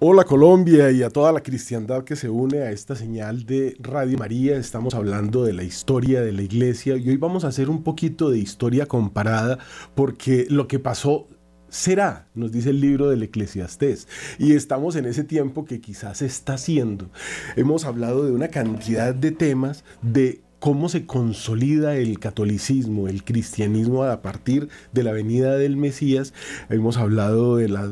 Hola Colombia y a toda la cristiandad que se une a esta señal de Radio María. Estamos hablando de la historia de la iglesia y hoy vamos a hacer un poquito de historia comparada porque lo que pasó será, nos dice el libro del Eclesiastés. Y estamos en ese tiempo que quizás está haciendo. Hemos hablado de una cantidad de temas de cómo se consolida el catolicismo, el cristianismo a partir de la venida del Mesías. Hemos hablado de las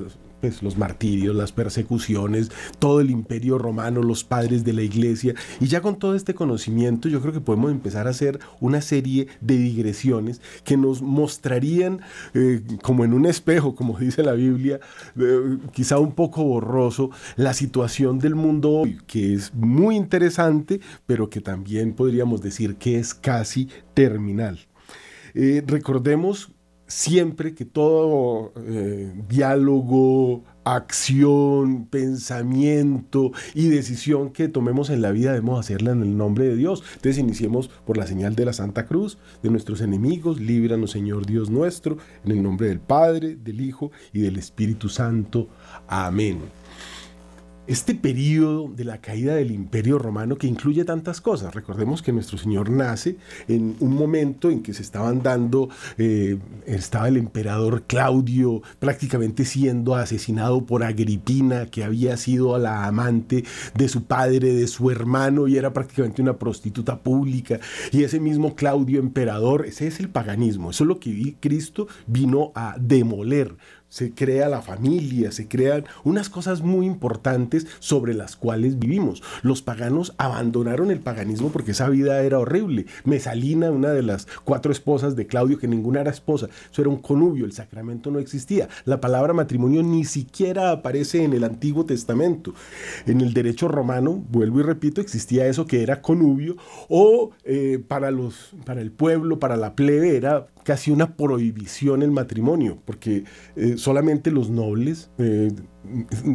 los martirios, las persecuciones, todo el imperio romano, los padres de la iglesia. Y ya con todo este conocimiento yo creo que podemos empezar a hacer una serie de digresiones que nos mostrarían eh, como en un espejo, como dice la Biblia, eh, quizá un poco borroso, la situación del mundo hoy, que es muy interesante, pero que también podríamos decir que es casi terminal. Eh, recordemos siempre que todo eh, diálogo, acción, pensamiento y decisión que tomemos en la vida debemos hacerla en el nombre de Dios. Entonces iniciemos por la señal de la Santa Cruz, de nuestros enemigos, líbranos Señor Dios nuestro, en el nombre del Padre, del Hijo y del Espíritu Santo. Amén este periodo de la caída del imperio romano que incluye tantas cosas. Recordemos que nuestro Señor nace en un momento en que se estaban dando, eh, estaba el emperador Claudio prácticamente siendo asesinado por Agripina, que había sido la amante de su padre, de su hermano, y era prácticamente una prostituta pública. Y ese mismo Claudio emperador, ese es el paganismo, eso es lo que Cristo vino a demoler se crea la familia, se crean unas cosas muy importantes sobre las cuales vivimos. Los paganos abandonaron el paganismo porque esa vida era horrible. Mesalina, una de las cuatro esposas de Claudio, que ninguna era esposa, eso era un conubio, el sacramento no existía. La palabra matrimonio ni siquiera aparece en el Antiguo Testamento. En el derecho romano, vuelvo y repito, existía eso que era conubio o eh, para, los, para el pueblo, para la plebe, era casi una prohibición el matrimonio, porque eh, solamente los nobles, eh,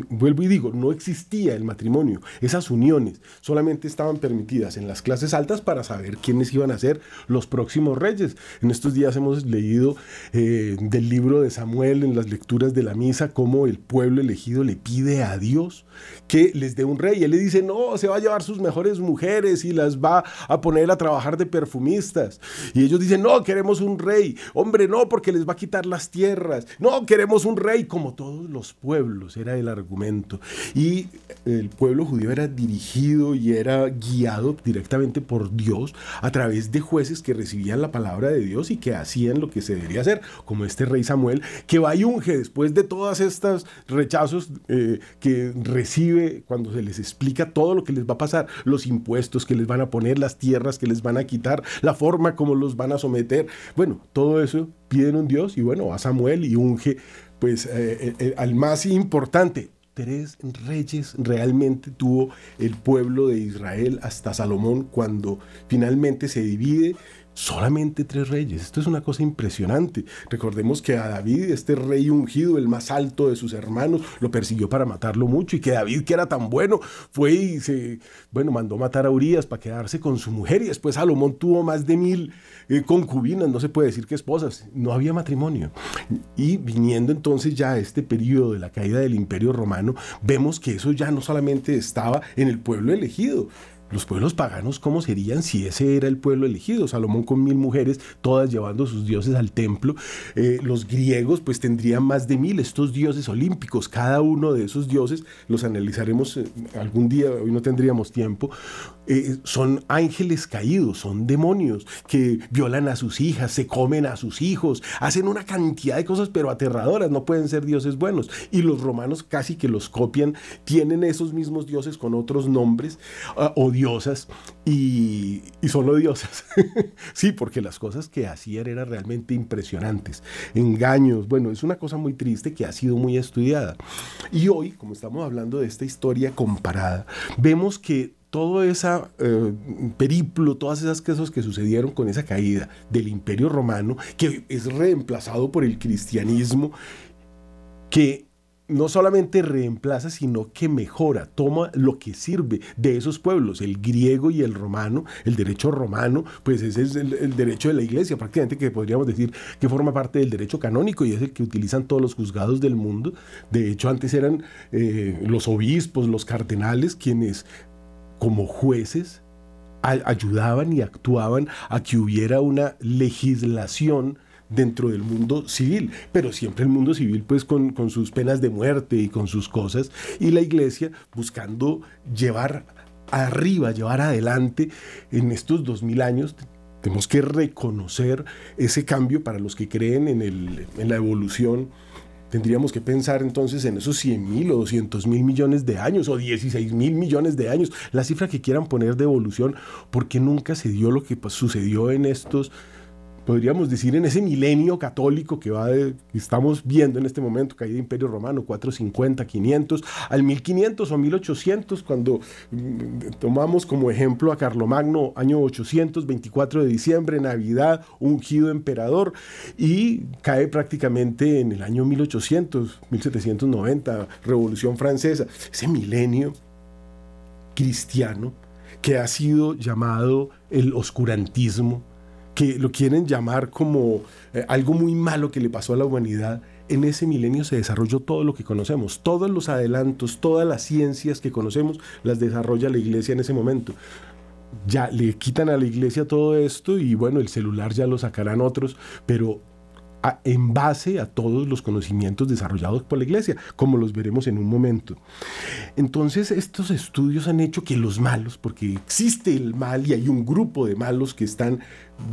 vuelvo y digo, no existía el matrimonio, esas uniones solamente estaban permitidas en las clases altas para saber quiénes iban a ser los próximos reyes. En estos días hemos leído eh, del libro de Samuel en las lecturas de la misa cómo el pueblo elegido le pide a Dios que les dé un rey. Él le dice, no, se va a llevar sus mejores mujeres y las va a poner a trabajar de perfumistas. Y ellos dicen, no, queremos un rey. Hombre, no, porque les va a quitar las tierras. No, queremos un rey como todos los pueblos, era el argumento. Y el pueblo judío era dirigido y era guiado directamente por Dios a través de jueces que recibían la palabra de Dios y que hacían lo que se debería hacer, como este rey Samuel, que va y unge después de todas estas rechazos eh, que recibe cuando se les explica todo lo que les va a pasar, los impuestos que les van a poner, las tierras que les van a quitar, la forma como los van a someter. Bueno, todo eso piden un Dios y bueno, va Samuel y unge pues eh, eh, eh, al más importante. Tres reyes realmente tuvo el pueblo de Israel hasta Salomón cuando finalmente se divide Solamente tres reyes. Esto es una cosa impresionante. Recordemos que a David, este rey ungido, el más alto de sus hermanos, lo persiguió para matarlo mucho y que David, que era tan bueno, fue y se, bueno, mandó matar a Urias para quedarse con su mujer y después Salomón tuvo más de mil eh, concubinas, no se puede decir que esposas, no había matrimonio. Y viniendo entonces ya a este periodo de la caída del imperio romano, vemos que eso ya no solamente estaba en el pueblo elegido, los pueblos paganos, ¿cómo serían si ese era el pueblo elegido? Salomón con mil mujeres, todas llevando sus dioses al templo. Eh, los griegos pues tendrían más de mil, estos dioses olímpicos, cada uno de esos dioses, los analizaremos eh, algún día, hoy no tendríamos tiempo, eh, son ángeles caídos, son demonios que violan a sus hijas, se comen a sus hijos, hacen una cantidad de cosas pero aterradoras, no pueden ser dioses buenos. Y los romanos casi que los copian, tienen esos mismos dioses con otros nombres uh, odiosas y, y son odiosas. sí, porque las cosas que hacían eran realmente impresionantes. Engaños, bueno, es una cosa muy triste que ha sido muy estudiada. Y hoy, como estamos hablando de esta historia comparada, vemos que todo ese eh, periplo, todas esas cosas que sucedieron con esa caída del imperio romano, que es reemplazado por el cristianismo, que no solamente reemplaza, sino que mejora, toma lo que sirve de esos pueblos, el griego y el romano, el derecho romano, pues ese es el, derecho de la iglesia, prácticamente que podríamos decir que forma parte del derecho canónico y es el que utilizan todos los juzgados del mundo. De hecho, antes eran eh, los obispos, los cardenales, quienes como jueces ayudaban y actuaban a que hubiera una legislación dentro del mundo civil, pero siempre el mundo civil pues con, sus penas de muerte y con sus cosas, y la iglesia buscando llevar arriba, llevar adelante en estos dos mil años. Tenemos que reconocer ese cambio para los que creen en, la evolución tendríamos que pensar entonces en esos 100 mil o 200 mil millones de años o 16 mil millones de años, la cifra que quieran poner de evolución, porque nunca se dio lo que pues, sucedió en estos podríamos decir, en ese milenio católico que va estamos viendo en este momento, caída de Imperio Romano, 450, 500, al 1500 o 1800, cuando mm, tomamos como ejemplo a Carlomagno, año 800, 24 de diciembre, Navidad, ungido emperador, y cae prácticamente en el año 1800, 1790, Revolución Francesa, ese milenio cristiano que ha sido llamado el oscurantismo, lo quieren llamar como eh, algo muy malo que le pasó a la humanidad, en ese milenio se desarrolló todo lo que conocemos, todos los adelantos, todas las ciencias que conocemos las desarrolla la iglesia en ese momento. Ya le quitan a la iglesia todo esto y bueno, el celular ya lo sacarán otros, pero en base a todos los conocimientos desarrollados por la iglesia, como los veremos en un momento. Entonces, estos estudios han hecho que los malos, porque existe el mal y hay un grupo de malos que están,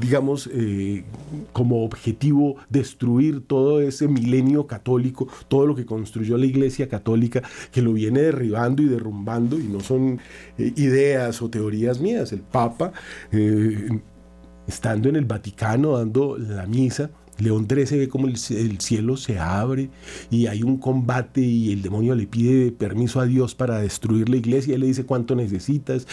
digamos, eh, como objetivo destruir todo ese milenio católico, todo lo que construyó la iglesia católica, que lo viene derribando y derrumbando, y no son eh, ideas o teorías mías. El Papa, eh, estando en el Vaticano dando la misa, León XIII ve como el, cielo se abre y hay un combate y el demonio le pide permiso a Dios para destruir la iglesia él le dice cuánto necesitas.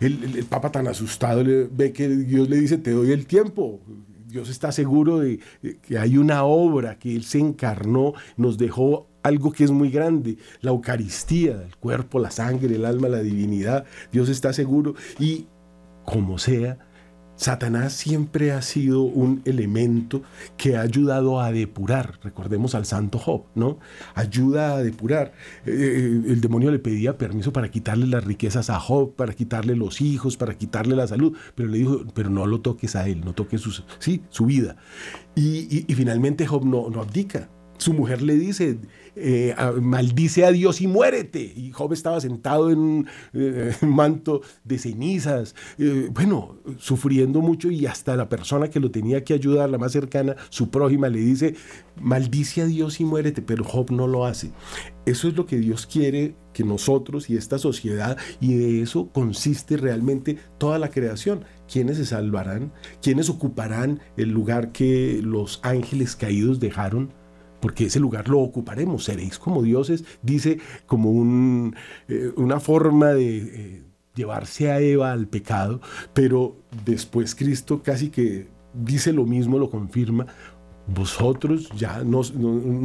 El, Papa tan asustado ve que Dios le dice te doy el tiempo. Dios está seguro de, que hay una obra, que Él se encarnó, nos dejó algo que es muy grande, la Eucaristía, el cuerpo, la sangre, el alma, la divinidad. Dios está seguro y como sea, Satanás siempre ha sido un elemento que ha ayudado a depurar, recordemos al santo Job, ¿no? Ayuda a depurar. Eh, el demonio le pedía permiso para quitarle las riquezas a Job, para quitarle los hijos, para quitarle la salud, pero le dijo, pero no lo toques a él, no toques su, sí, su vida. Y, finalmente Job no abdica. Su mujer le dice, eh, maldice a Dios y muérete. Y Job estaba sentado en un eh, manto de cenizas, eh, bueno, sufriendo mucho y hasta la persona que lo tenía que ayudar, la más cercana, su prójima, le dice, maldice a Dios y muérete, pero Job no lo hace. Eso es lo que Dios quiere que nosotros y esta sociedad, y de eso consiste realmente toda la creación. ¿Quiénes se salvarán? ¿Quiénes ocuparán el lugar que los ángeles caídos dejaron? Porque ese lugar lo ocuparemos, seréis como dioses, dice como un, eh, una forma de eh, llevarse a Eva al pecado, pero después Cristo casi que dice lo mismo, lo confirma, vosotros ya no,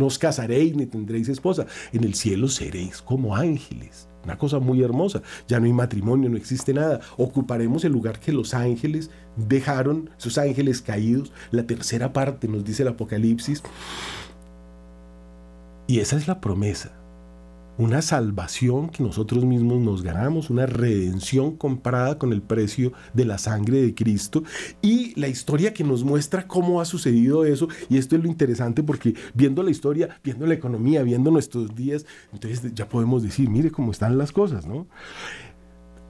os casaréis ni tendréis esposa, en el cielo seréis como ángeles. Una cosa muy hermosa, ya no hay matrimonio, no existe nada. Ocuparemos el lugar que los ángeles dejaron, esos ángeles caídos, la tercera parte, nos dice el Apocalipsis, y esa es la promesa. Una salvación que nosotros mismos nos ganamos, una redención comprada con el precio de la sangre de Cristo y la historia que nos muestra cómo ha sucedido eso. Y esto es lo interesante porque viendo la historia, viendo la economía, viendo nuestros días, entonces ya podemos decir, mire cómo están las cosas, ¿no?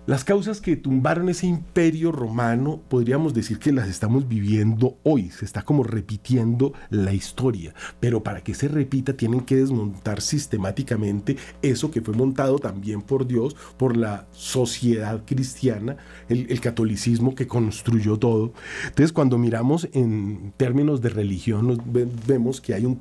Las causas que tumbaron ese imperio romano podríamos decir que las estamos viviendo hoy, se está como repitiendo la historia, pero para que se repita tienen que desmontar sistemáticamente eso que fue montado también por Dios, por la sociedad cristiana, el, catolicismo que construyó todo. Entonces cuando miramos en términos de religión vemos que hay un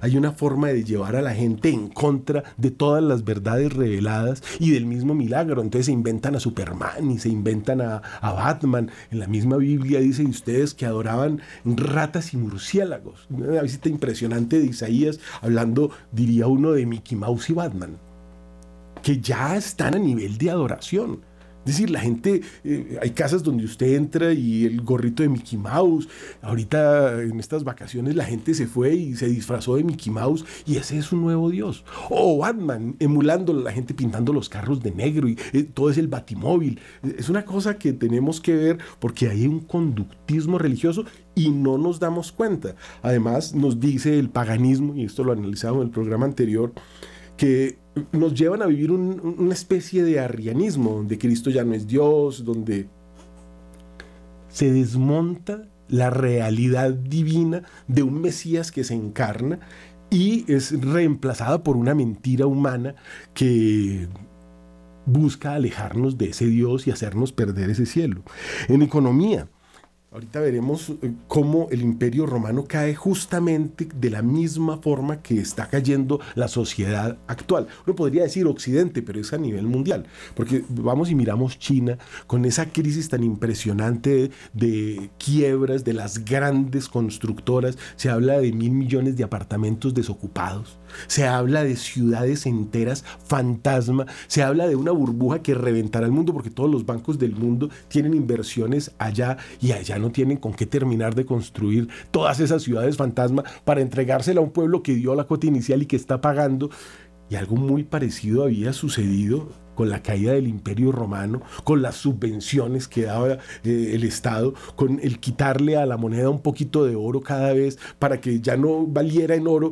hay una forma de llevar a la gente en contra de todas las verdades reveladas y del mismo milagro entonces se inventan a Superman y se inventan a, a Batman. En la misma Biblia dice ustedes que adoraban ratas y murciélagos. Una visita impresionante de Isaías hablando, diría uno, de Mickey Mouse y Batman, que ya están a nivel de adoración. Es decir, la gente, eh, hay casas donde usted entra y el gorrito de Mickey Mouse. Ahorita en estas vacaciones la gente se fue y se disfrazó de Mickey Mouse y ese es un nuevo dios. O Batman, emulando la gente pintando los carros de negro y eh, todo es el batimóvil. Es una cosa que tenemos que ver porque hay un conductismo religioso y no nos damos cuenta. Además, nos dice el paganismo, y esto lo analizamos en el programa anterior, que nos llevan a vivir una especie de arrianismo, donde Cristo ya no es Dios, donde se desmonta la realidad divina de un Mesías que se encarna y es reemplazada por una mentira humana que busca alejarnos de ese Dios y hacernos perder ese cielo. En economía, Ahorita veremos eh, cómo el imperio romano cae justamente de la misma forma que está cayendo la sociedad actual. Uno podría decir Occidente, pero es a nivel mundial, porque vamos y miramos China con esa crisis tan impresionante de, quiebras de las grandes constructoras. Se habla de mil millones de apartamentos desocupados, se habla de ciudades enteras fantasma, se habla de una burbuja que reventará el mundo porque todos los bancos del mundo tienen inversiones allá y allá no tienen con qué terminar de construir todas esas ciudades fantasma para entregársela a un pueblo que dio la cuota inicial y que está pagando. Y algo muy parecido había sucedido con la caída del imperio romano, con las subvenciones que daba eh, el Estado, con el quitarle a la moneda un poquito de oro cada vez para que ya no valiera en oro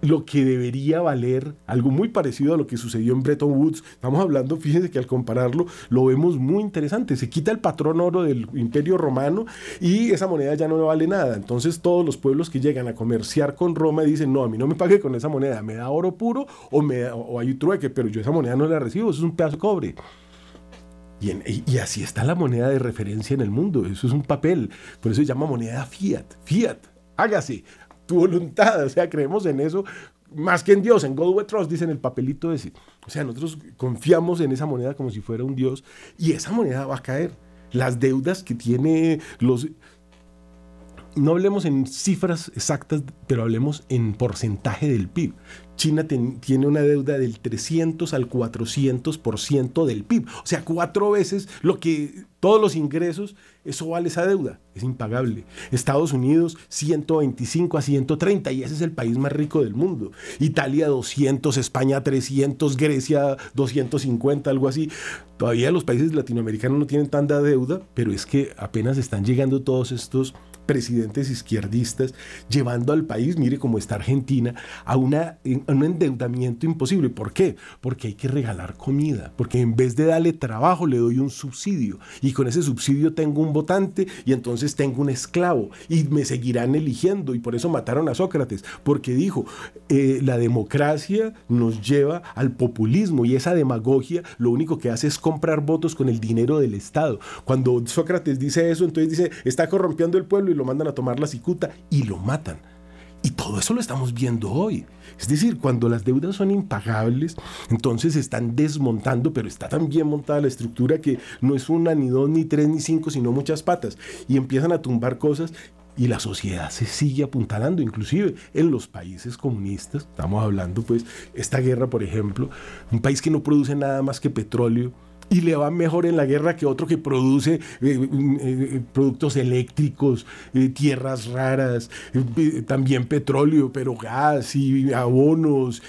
lo que debería valer, algo muy parecido a lo que sucedió en Bretton Woods. Estamos hablando, fíjense que al compararlo lo vemos muy interesante. Se quita el patrón oro del imperio romano y esa moneda ya no vale nada. Entonces todos los pueblos que llegan a comerciar con Roma dicen, no, a mí no me pague con esa moneda, me da oro puro o, me o hay trueque, pero yo esa moneda no la recibo, eso es un pedazo de cobre. Y, y, así está la moneda de referencia en el mundo, eso es un papel, por eso se llama moneda fiat, fiat, hágase, tu voluntad. O sea, creemos en eso más que en Dios, en God We Trust, dicen el papelito ese. O sea, nosotros confiamos en esa moneda como si fuera un Dios y esa moneda va a caer. Las deudas que tiene los... No hablemos en cifras exactas, pero hablemos en porcentaje del PIB. China tiene una deuda del 300 al 400% del PIB. O sea, cuatro veces lo que todos los ingresos, eso vale esa deuda. Es impagable. Estados Unidos 125 a 130 y ese es el país más rico del mundo. Italia 200, España 300, Grecia 250, algo así. Todavía los países latinoamericanos no tienen tanta deuda, pero es que apenas están llegando todos estos presidentes izquierdistas llevando al país, mire cómo está Argentina, a, una, un endeudamiento imposible. ¿Por qué? Porque hay que regalar comida, porque en vez de darle trabajo le doy un subsidio y con ese subsidio tengo un votante y entonces tengo un esclavo y me seguirán eligiendo y por eso mataron a Sócrates, porque dijo, eh, la democracia nos lleva al populismo y esa demagogia lo único que hace es comprar votos con el dinero del Estado. Cuando Sócrates dice eso, entonces dice, está corrompiendo el pueblo y lo mandan a tomar la cicuta y lo matan. Y todo eso lo estamos viendo hoy. Es decir, cuando las deudas son impagables, entonces se están desmontando, pero está tan bien montada la estructura que no es una, ni dos, ni tres, ni cinco, sino muchas patas. Y empiezan a tumbar cosas y la sociedad se sigue apuntalando, inclusive en los países comunistas. Estamos hablando, pues, esta guerra, por ejemplo, un país que no produce nada más que petróleo y le va mejor en la guerra que otro que produce eh, eh, productos eléctricos, eh, tierras raras, también petróleo, pero gas y abonos.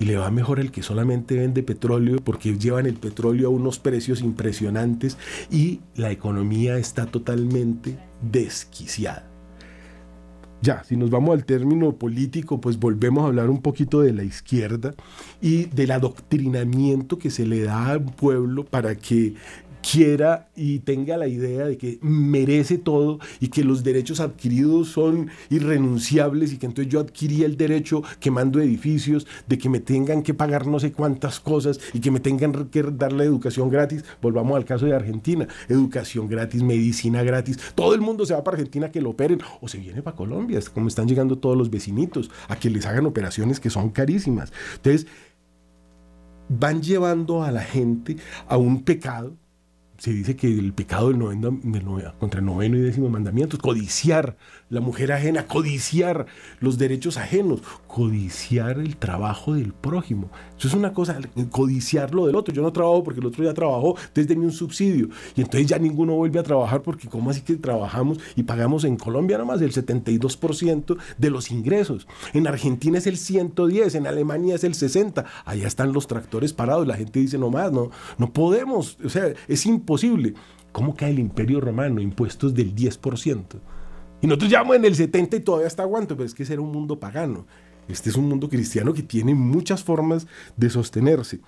Y le va mejor el que solamente vende petróleo porque llevan el petróleo a unos precios impresionantes y la economía está totalmente desquiciada. Ya, si nos vamos al término político, pues volvemos a hablar un poquito de la izquierda y del adoctrinamiento que se le da al pueblo para que quiera y tenga la idea de que merece todo y que los derechos adquiridos son irrenunciables y que entonces yo adquirí el derecho quemando edificios, de que me tengan que pagar no sé cuántas cosas y que me tengan que dar la educación gratis. Volvamos al caso de Argentina, educación gratis, medicina gratis, todo el mundo se va para Argentina que lo operen o se viene para Colombia, como están llegando todos los vecinitos a que les hagan operaciones que son carísimas. Entonces, van llevando a la gente a un pecado se dice que el pecado del contra el noveno y décimo mandamiento es codiciar la mujer ajena, codiciar los derechos ajenos, codiciar el trabajo del prójimo. Eso es una cosa, codiciar lo del otro. Yo no trabajo porque el otro ya trabajó, entonces denme un subsidio. Y entonces ya ninguno vuelve a trabajar porque ¿cómo así que trabajamos y pagamos en Colombia nomás el 72% de los ingresos? En Argentina es el 110, en Alemania es el 60. Allá están los tractores parados. La gente dice, no más, no, no podemos. O sea, es imposible. ¿Cómo cae el imperio romano? Impuestos del 10%. Y nosotros llevamos en el 70 y todavía está aguanto, pero es que ese era un mundo pagano. Este es un mundo cristiano que tiene muchas formas de sostenerse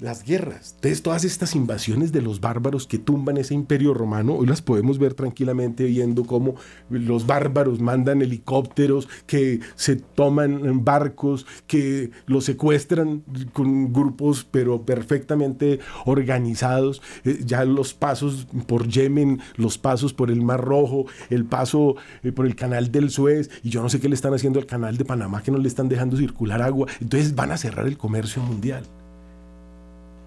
las guerras. Entonces, todas estas invasiones de los bárbaros que tumban ese imperio romano, hoy las podemos ver tranquilamente viendo cómo los bárbaros mandan helicópteros, que se toman barcos, que los secuestran con grupos pero perfectamente organizados. Eh, ya los pasos por Yemen, los pasos por el Mar Rojo, el paso eh, por el canal del Suez, y yo no sé qué le están haciendo al canal de Panamá, que no le están dejando circular agua. Entonces van a cerrar el comercio mundial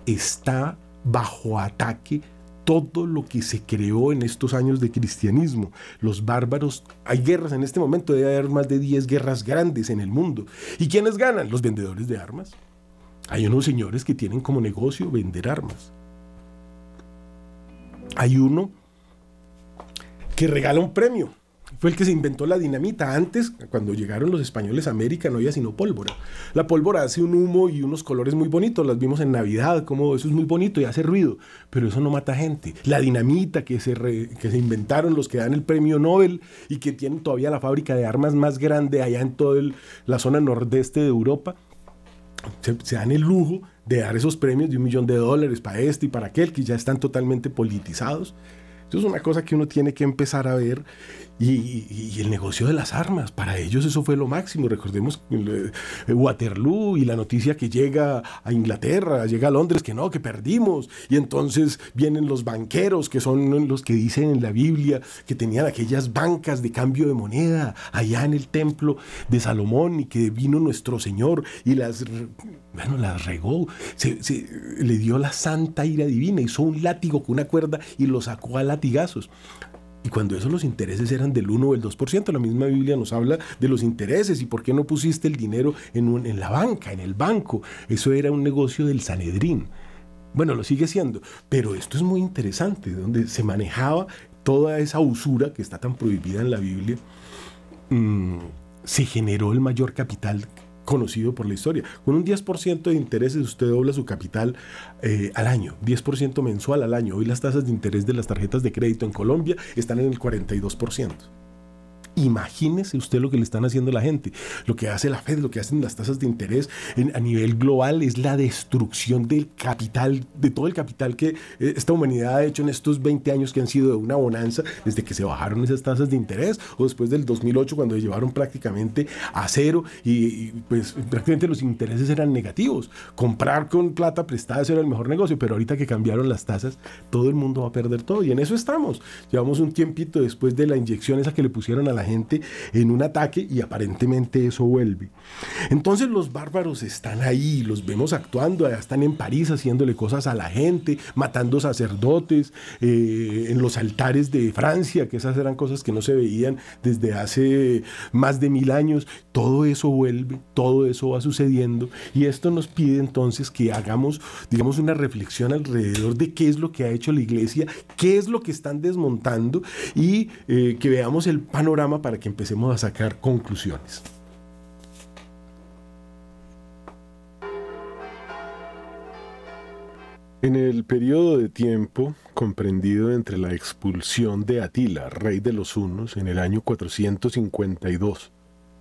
está bajo ataque todo lo que se creó en estos años de cristianismo. Los bárbaros, hay guerras en este momento, debe haber más de 10 guerras grandes en el mundo. ¿Y quiénes ganan? Los vendedores de armas. Hay unos señores que tienen como negocio vender armas. Hay uno que regala un premio fue el que se inventó la dinamita. Antes, cuando llegaron los españoles a América, no había sino pólvora. La pólvora hace un humo y unos colores muy bonitos. Las vimos en Navidad, como eso es muy bonito y hace ruido, pero eso no mata gente. La dinamita que se, que se inventaron los que dan el premio Nobel y que tienen todavía la fábrica de armas más grande allá en toda la zona nordeste de Europa, se, se, dan el lujo de dar esos premios de un millón de dólares para este y para aquel, que ya están totalmente politizados. Eso es una cosa que uno tiene que empezar a ver y, el negocio de las armas, para ellos eso fue lo máximo. Recordemos eh, Waterloo y la noticia que llega a Inglaterra, llega a Londres, que no, que perdimos. Y entonces vienen los banqueros, que son los que dicen en la Biblia que tenían aquellas bancas de cambio de moneda allá en el templo de Salomón y que vino nuestro Señor y las, bueno, las regó. Se, le dio la santa ira divina, hizo un látigo con una cuerda y lo sacó a latigazos. Y cuando eso los intereses eran del 1 o el 2%, la misma Biblia nos habla de los intereses y por qué no pusiste el dinero en, en la banca, en el banco. Eso era un negocio del Sanedrín. Bueno, lo sigue siendo, pero esto es muy interesante, donde se manejaba toda esa usura que está tan prohibida en la Biblia, mm, se generó el mayor capital conocido por la historia. Con un 10% de intereses usted dobla su capital eh, al año, 10% mensual al año. Hoy las tasas de interés de las tarjetas de crédito en Colombia están en el 42%. Imagínese usted lo que le están haciendo a la gente. Lo que hace la Fed, lo que hacen las tasas de interés a nivel global es la destrucción del capital, de todo el capital que eh, esta humanidad ha hecho en estos 20 años que han sido de una bonanza desde que se bajaron esas tasas de interés o después del 2008 cuando llevaron prácticamente a cero y, pues prácticamente los intereses eran negativos. Comprar con plata prestada era el mejor negocio, pero ahorita que cambiaron las tasas, todo el mundo va a perder todo y en eso estamos. Llevamos un tiempito después de la inyección esa que le pusieron a la gente en un ataque y aparentemente eso vuelve. Entonces los bárbaros están ahí, los vemos actuando, están en París haciéndole cosas a la gente, matando sacerdotes eh, en los altares de Francia, que esas eran cosas que no se veían desde hace más de mil años. Todo eso vuelve, todo eso va sucediendo y esto nos pide entonces que hagamos, digamos, una reflexión alrededor de qué es lo que ha hecho la iglesia, qué es lo que están desmontando y eh, que veamos el panorama para que empecemos a sacar conclusiones. En el periodo de tiempo comprendido entre la expulsión de Atila, rey de los hunos, en el año 452,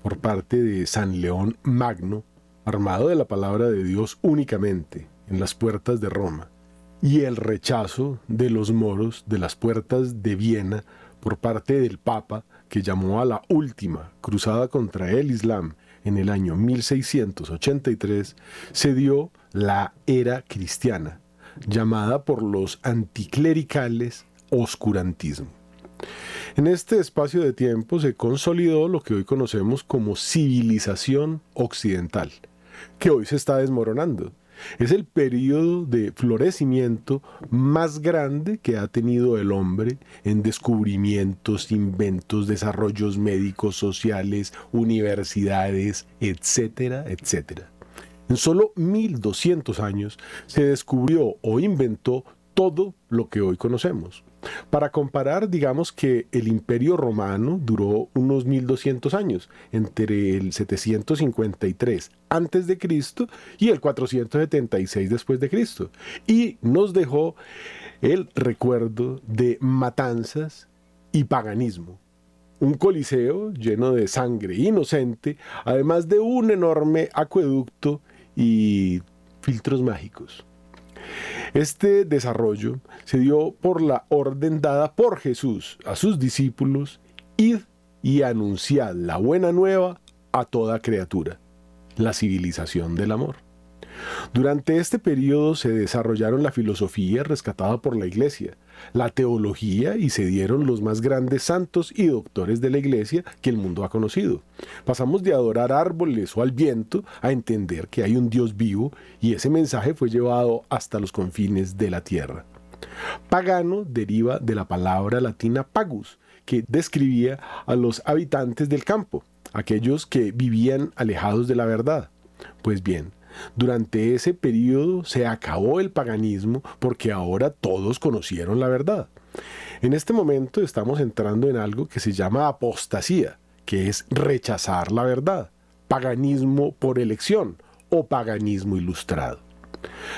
por parte de San León Magno, armado de la palabra de Dios únicamente, en las puertas de Roma, y el rechazo de los moros de las puertas de Viena por parte del Papa, que llamó a la última cruzada contra el Islam en el año 1683, se dio la era cristiana, llamada por los anticlericales oscurantismo. En este espacio de tiempo se consolidó lo que hoy conocemos como civilización occidental, que hoy se está desmoronando. Es el periodo de florecimiento más grande que ha tenido el hombre en descubrimientos, inventos, desarrollos médicos, sociales, universidades, etcétera, etcétera. En solo 1200 años se descubrió o inventó todo lo que hoy conocemos. Para comparar, digamos que el imperio romano duró unos 1200 años, entre el 753 antes de Cristo y el 476 después de Cristo, y nos dejó el recuerdo de matanzas y paganismo. Un coliseo lleno de sangre inocente, además de un enorme acueducto y filtros mágicos. Este desarrollo se dio por la orden dada por Jesús a sus discípulos, id y anunciad la buena nueva a toda criatura, la civilización del amor. Durante este periodo se desarrollaron la filosofía rescatada por la Iglesia, la teología y se dieron los más grandes santos y doctores de la Iglesia que el mundo ha conocido. Pasamos de adorar árboles o al viento a entender que hay un Dios vivo y ese mensaje fue llevado hasta los confines de la tierra. Pagano deriva de la palabra latina pagus, que describía a los habitantes del campo, aquellos que vivían alejados de la verdad. Pues bien, durante ese periodo se acabó el paganismo porque ahora todos conocieron la verdad. En este momento estamos entrando en algo que se llama apostasía, que es rechazar la verdad, paganismo por elección o paganismo ilustrado.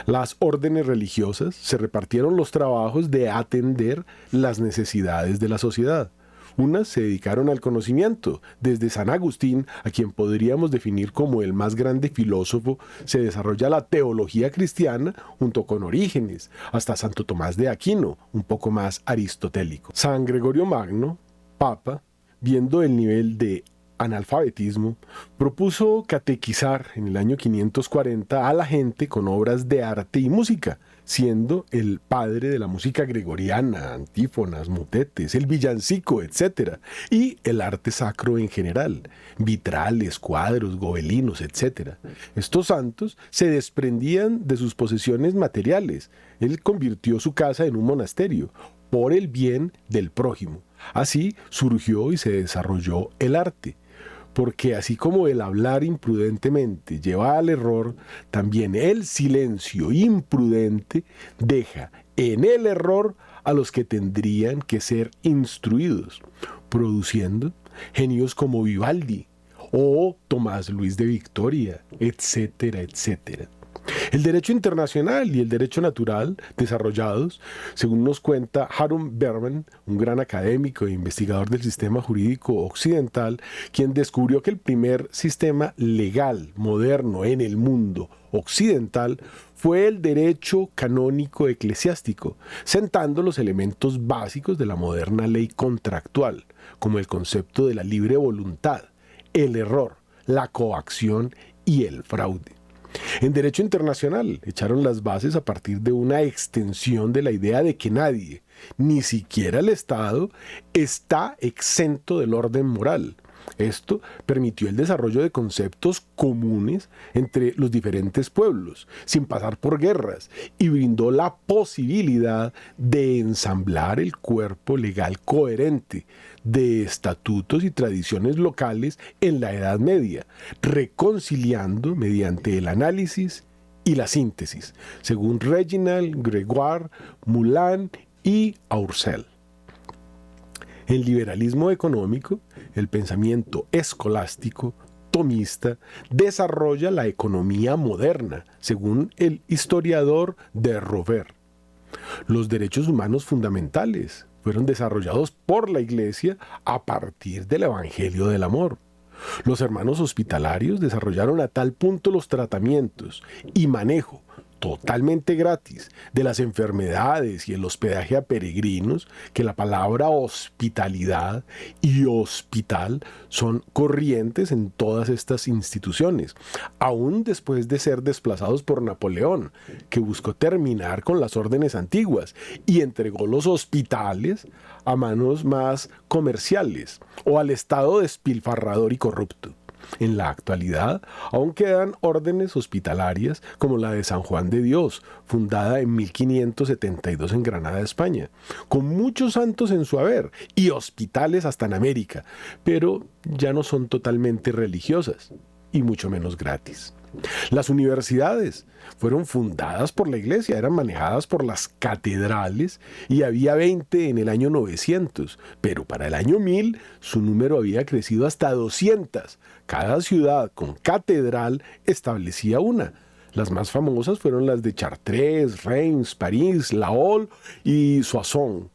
Las órdenes religiosas se repartieron los trabajos de atender las necesidades de la sociedad. Unas se dedicaron al conocimiento. Desde San Agustín, a quien podríamos definir como el más grande filósofo, se desarrolla la teología cristiana junto con Orígenes, hasta Santo Tomás de Aquino, un poco más aristotélico. San Gregorio Magno, Papa, viendo el nivel de analfabetismo, propuso catequizar en el año 540 a la gente con obras de arte y música, siendo el padre de la música gregoriana, antífonas, motetes, el villancico, etc. Y el arte sacro en general, vitrales, cuadros, gobelinos, etc. Estos santos se desprendían de sus posesiones materiales. Él convirtió su casa en un monasterio por el bien del prójimo. Así surgió y se desarrolló el arte porque así como el hablar imprudentemente lleva al error, también el silencio imprudente deja en el error a los que tendrían que ser instruidos, produciendo genios como Vivaldi o Tomás Luis de Victoria, etcétera, etcétera. El derecho internacional y el derecho natural desarrollados, según nos cuenta Harun Berman, un gran académico e investigador del sistema jurídico occidental, quien descubrió que el primer sistema legal moderno en el mundo occidental fue el derecho canónico eclesiástico, sentando los elementos básicos de la moderna ley contractual, como el concepto de la libre voluntad, el error, la coacción y el fraude. En derecho internacional echaron las bases a partir de una extensión de la idea de que nadie, ni siquiera el Estado, está exento del orden moral. Esto permitió el desarrollo de conceptos comunes entre los diferentes pueblos, sin pasar por guerras, y brindó la posibilidad de ensamblar el cuerpo legal coherente de estatutos y tradiciones locales en la Edad Media, reconciliando mediante el análisis y la síntesis, según Reginald, Gregoire, Moulin y Aursel. El liberalismo económico, el pensamiento escolástico, tomista, desarrolla la economía moderna, según el historiador de Rover. Los derechos humanos fundamentales fueron desarrollados por la Iglesia a partir del Evangelio del Amor. Los hermanos hospitalarios desarrollaron a tal punto los tratamientos y manejo totalmente gratis de las enfermedades y el hospedaje a peregrinos, que la palabra hospitalidad y hospital son corrientes en todas estas instituciones, aún después de ser desplazados por Napoleón, que buscó terminar con las órdenes antiguas y entregó los hospitales a manos más comerciales o al Estado despilfarrador y corrupto. En la actualidad aún quedan órdenes hospitalarias como la de San Juan de Dios, fundada en 1572 en Granada, España, con muchos santos en su haber y hospitales hasta en América, pero ya no son totalmente religiosas y mucho menos gratis. Las universidades fueron fundadas por la iglesia, eran manejadas por las catedrales y había 20 en el año 900, pero para el año 1000 su número había crecido hasta 200. Cada ciudad con catedral establecía una. Las más famosas fueron las de Chartres, Reims, París, Laon y Soissons,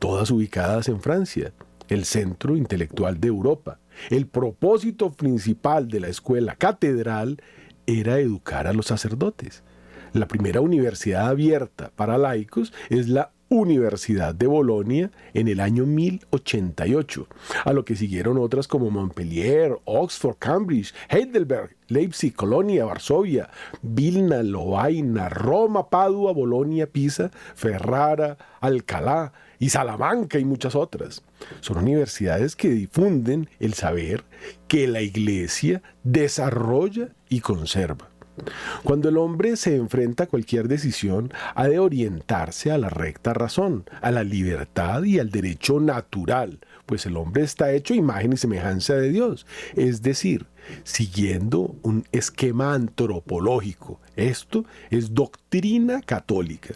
todas ubicadas en Francia, el centro intelectual de Europa. El propósito principal de la escuela catedral era educar a los sacerdotes. La primera universidad abierta para laicos es la Universidad de Bolonia en el año 1088, a lo que siguieron otras como Montpellier, Oxford, Cambridge, Heidelberg, Leipzig, Colonia, Varsovia, Vilna, Lovaina, Roma, Padua, Bolonia, Pisa, Ferrara, Alcalá y Salamanca y muchas otras. Son universidades que difunden el saber que la iglesia desarrolla y conserva. Cuando el hombre se enfrenta a cualquier decisión, ha de orientarse a la recta razón, a la libertad y al derecho natural, pues el hombre está hecho imagen y semejanza de Dios, es decir, siguiendo un esquema antropológico. Esto es doctrina católica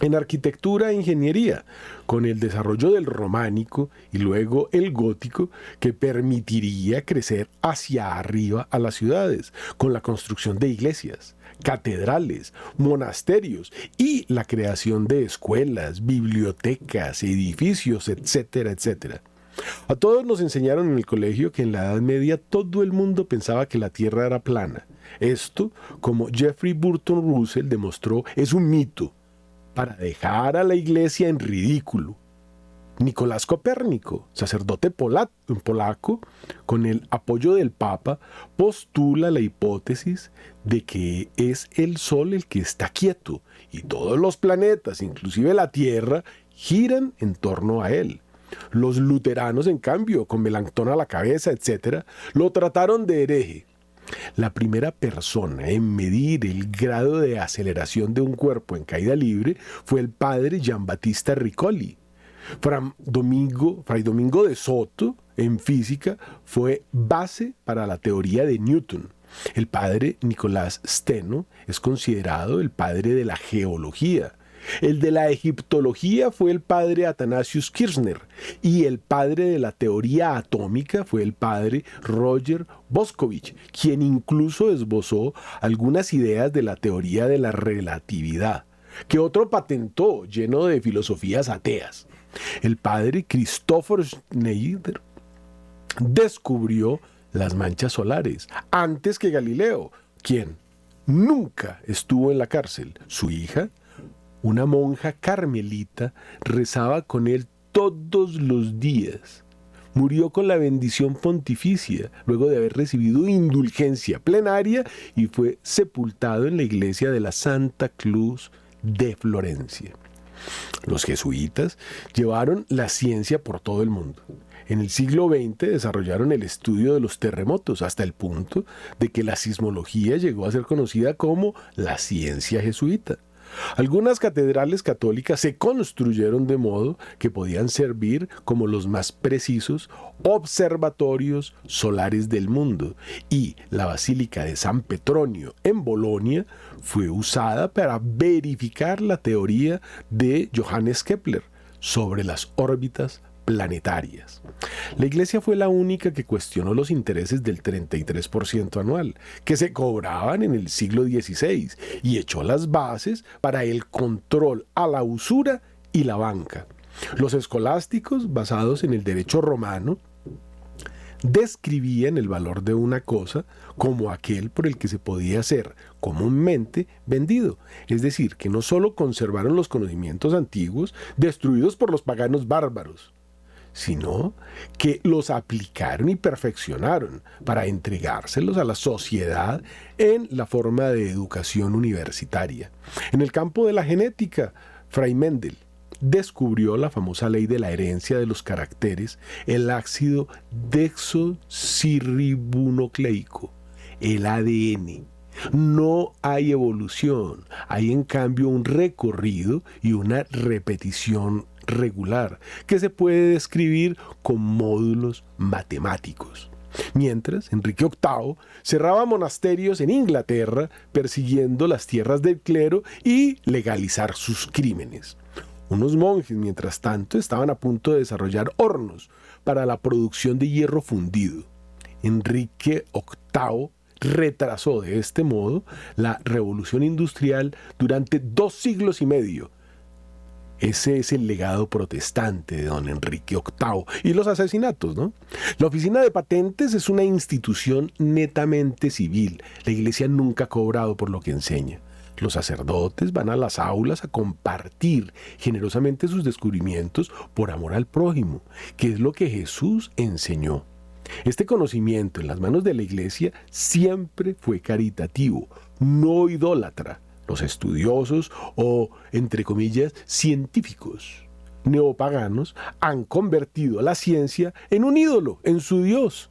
en arquitectura e ingeniería, con el desarrollo del románico y luego el gótico que permitiría crecer hacia arriba a las ciudades, con la construcción de iglesias, catedrales, monasterios y la creación de escuelas, bibliotecas, edificios, etcétera, etcétera. A todos nos enseñaron en el colegio que en la Edad Media todo el mundo pensaba que la Tierra era plana. Esto, como Jeffrey Burton Russell demostró, es un mito para dejar a la iglesia en ridículo. Nicolás Copérnico, sacerdote polaco, con el apoyo del Papa, postula la hipótesis de que es el Sol el que está quieto y todos los planetas, inclusive la Tierra, giran en torno a él. Los luteranos, en cambio, con Melanchthon a la cabeza, etc., lo trataron de hereje la primera persona en medir el grado de aceleración de un cuerpo en caída libre fue el padre Giambattista Riccoli. Fray Domingo, Fray Domingo de Soto, en física, fue base para la teoría de Newton. El padre Nicolás Steno es considerado el padre de la geología. El de la egiptología fue el padre Athanasius Kirchner y el padre de la teoría atómica fue el padre Roger Boscovich, quien incluso esbozó algunas ideas de la teoría de la relatividad, que otro patentó lleno de filosofías ateas. El padre Christopher Schneider descubrió las manchas solares antes que Galileo, quien nunca estuvo en la cárcel. Su hija una monja carmelita rezaba con él todos los días. Murió con la bendición pontificia, luego de haber recibido indulgencia plenaria y fue sepultado en la iglesia de la Santa Cruz de Florencia. Los jesuitas llevaron la ciencia por todo el mundo. En el siglo XX desarrollaron el estudio de los terremotos hasta el punto de que la sismología llegó a ser conocida como la ciencia jesuita. Algunas catedrales católicas se construyeron de modo que podían servir como los más precisos observatorios solares del mundo y la Basílica de San Petronio en Bolonia fue usada para verificar la teoría de Johannes Kepler sobre las órbitas planetarias. La Iglesia fue la única que cuestionó los intereses del 33% anual, que se cobraban en el siglo XVI, y echó las bases para el control a la usura y la banca. Los escolásticos, basados en el derecho romano, describían el valor de una cosa como aquel por el que se podía ser comúnmente vendido. Es decir, que no solo conservaron los conocimientos antiguos destruidos por los paganos bárbaros, sino que los aplicaron y perfeccionaron para entregárselos a la sociedad en la forma de educación universitaria. En el campo de la genética, Fray Mendel descubrió la famosa ley de la herencia de los caracteres, el ácido dexosirribonucleico, el ADN. No hay evolución, hay en cambio un recorrido y una repetición regular que se puede describir con módulos matemáticos. Mientras, Enrique VIII cerraba monasterios en Inglaterra persiguiendo las tierras del clero y legalizar sus crímenes. Unos monjes, mientras tanto, estaban a punto de desarrollar hornos para la producción de hierro fundido. Enrique VIII retrasó de este modo la revolución industrial durante dos siglos y medio, ese es el legado protestante de don Enrique VIII y los asesinatos, ¿no? La oficina de patentes es una institución netamente civil. La iglesia nunca ha cobrado por lo que enseña. Los sacerdotes van a las aulas a compartir generosamente sus descubrimientos por amor al prójimo, que es lo que Jesús enseñó. Este conocimiento en las manos de la iglesia siempre fue caritativo, no idólatra los estudiosos o, entre comillas, científicos neopaganos han convertido la ciencia en un ídolo, en su Dios.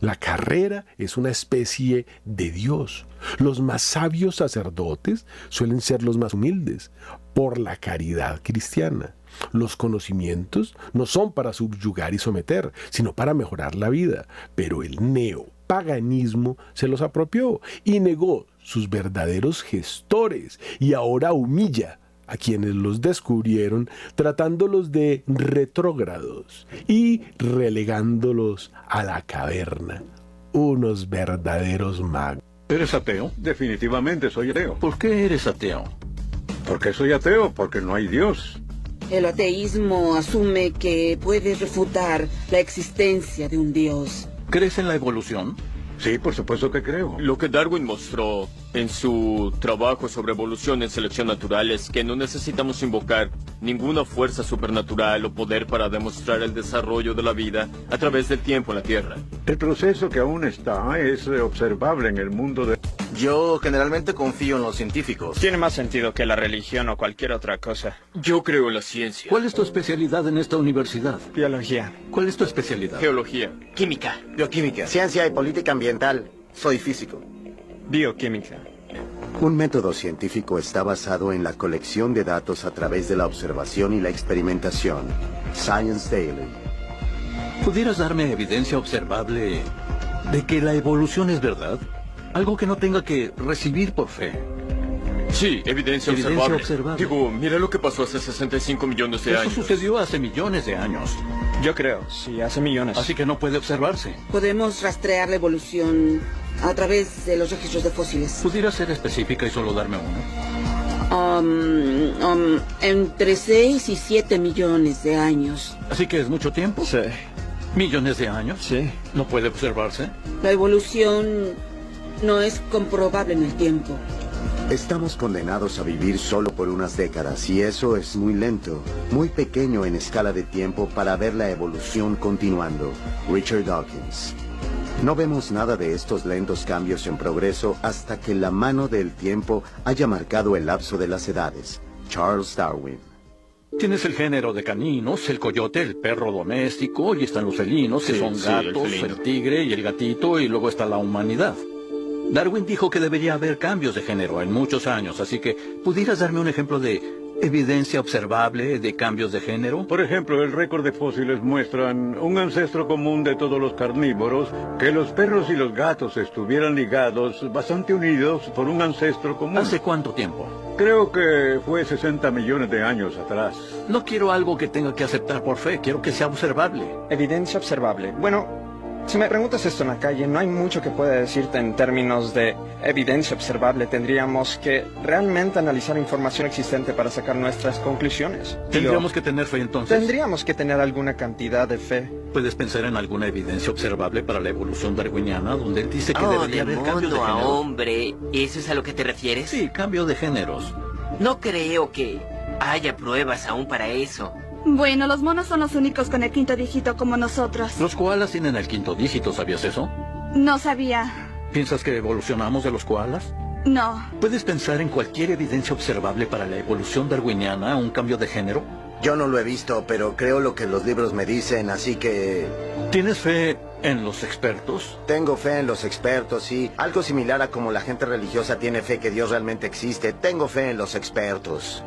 La carrera es una especie de Dios. Los más sabios sacerdotes suelen ser los más humildes por la caridad cristiana. Los conocimientos no son para subyugar y someter, sino para mejorar la vida. Pero el neopaganismo se los apropió y negó sus verdaderos gestores y ahora humilla a quienes los descubrieron tratándolos de retrógrados y relegándolos a la caverna. Unos verdaderos magos. ¿Eres ateo? Definitivamente soy ateo. ¿Por qué eres ateo? ¿Por qué soy ateo? Porque no hay Dios. El ateísmo asume que puede refutar la existencia de un Dios. ¿Crees en la evolución? Sí, por supuesto que creo. Lo que Darwin mostró en su trabajo sobre evolución en selección natural es que no necesitamos invocar ninguna fuerza supernatural o poder para demostrar el desarrollo de la vida a través del tiempo en la Tierra. El proceso que aún está es observable en el mundo de... Yo generalmente confío en los científicos. Tiene más sentido que la religión o cualquier otra cosa. Yo creo en la ciencia. ¿Cuál es tu especialidad en esta universidad? Biología. ¿Cuál es tu especialidad? Geología. Química. Bioquímica. Ciencia y política ambiental. Soy físico. Bioquímica. Un método científico está basado en la colección de datos a través de la observación y la experimentación. Science Daily. ¿Pudieras darme evidencia observable de que la evolución es verdad? Algo que no tenga que recibir por fe. Sí, evidencia, Evidencia observable. observable. Digo, mira lo que pasó hace 65 millones de Eso años. sucedió hace millones de años. Yo creo, sí, hace millones. Así que no puede observarse. Podemos rastrear la evolución a través de los registros de fósiles. ¿Pudiera ser específica y solo darme uno? Um, um, entre 6 y 7 millones de años. Así que es mucho tiempo. Sí, Millones de años. sí. No puede observarse. La evolución no es comprobable en el tiempo. Estamos condenados a vivir solo por unas décadas y eso es muy lento, muy pequeño en escala de tiempo para ver la evolución continuando. Richard Dawkins. No vemos nada de estos lentos cambios en progreso hasta que la mano del tiempo haya marcado el lapso de las edades. Charles Darwin. Tienes el género de caninos, el coyote, el perro doméstico, y están los felinos, que Sí, son sí, el gatos, el tigre y el gatito, y luego está la humanidad. Darwin dijo que debería haber cambios de género en muchos años, así que ¿pudieras darme un ejemplo de evidencia observable de cambios de género? Por ejemplo, el récord de fósiles muestran un ancestro común de todos los carnívoros, que los perros y los gatos estuvieran ligados, bastante unidos por un ancestro común. ¿Hace cuánto tiempo? Creo que fue 60 millones de años atrás. No quiero algo que tenga que aceptar por fe, quiero que sea observable. Evidencia observable. Bueno, si me preguntas esto en la calle, no hay mucho que pueda decirte en términos de evidencia observable. Tendríamos que realmente analizar información existente para sacar nuestras conclusiones. Digo, Tendríamos que tener fe entonces. Tendríamos que tener alguna cantidad de fe. ¿Puedes pensar en alguna evidencia observable para la evolución darwiniana donde él dice que Oh, debería de haber cambios de mundo a género? hombre, ¿eso es a lo que te refieres? Sí, cambio de géneros. No creo que haya pruebas aún para eso. Bueno, los monos son los únicos con el quinto dígito como nosotros. Los koalas tienen el quinto dígito, ¿sabías eso? No sabía. ¿Piensas que evolucionamos de los koalas? No. ¿Puedes pensar en cualquier evidencia observable para la evolución darwiniana, un cambio de género? Yo no lo he visto, pero creo lo que los libros me dicen, así que... ¿Tienes fe en los expertos? Tengo fe en los expertos, sí. Algo similar a como la gente religiosa tiene fe que Dios realmente existe. Tengo fe en los expertos.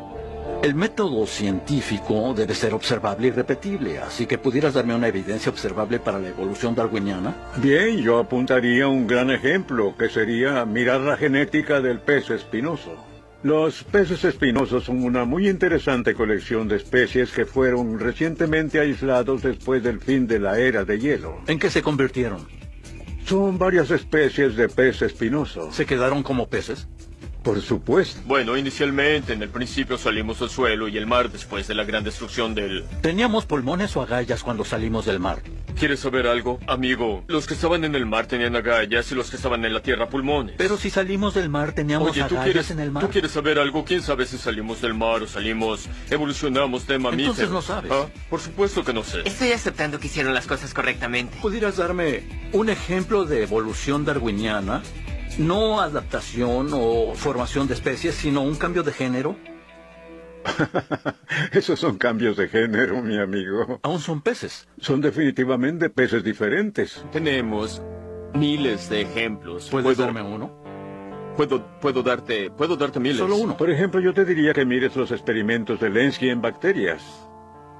El método científico debe ser observable y repetible, así que pudieras darme una evidencia observable para la evolución darwiniana. Bien, yo apuntaría un gran ejemplo, que sería mirar la genética del pez espinoso. Los peces espinosos son una muy interesante colección de especies que fueron recientemente aislados después del fin de la era de hielo. ¿En qué se convirtieron? Son varias especies de pez espinoso. ¿Se quedaron como peces? Por supuesto. Bueno, inicialmente, en el principio salimos al suelo y el mar después de la gran destrucción del... ¿Teníamos pulmones o agallas cuando salimos del mar? ¿Quieres saber algo? Amigo, los que estaban en el mar tenían agallas y los que estaban en la tierra pulmones. Pero si salimos del mar teníamos Oye, ¿tú agallas quieres, en el mar. ¿tú quieres saber algo? ¿Quién sabe si salimos del mar o salimos, evolucionamos de mamíferos? Entonces no sabes. Ah, Por supuesto que no sé. Estoy aceptando que hicieron las cosas correctamente. ¿Pudieras darme un ejemplo de evolución darwiniana? No adaptación o formación de especies, sino un cambio de género. Esos son cambios de género, mi amigo. Aún son peces. Son definitivamente peces diferentes. Tenemos miles de ejemplos. ¿Puedes darme uno? Puedo, puedo darte, puedo darte miles. Solo uno. Por ejemplo, yo te diría que mires los experimentos de Lenski en bacterias.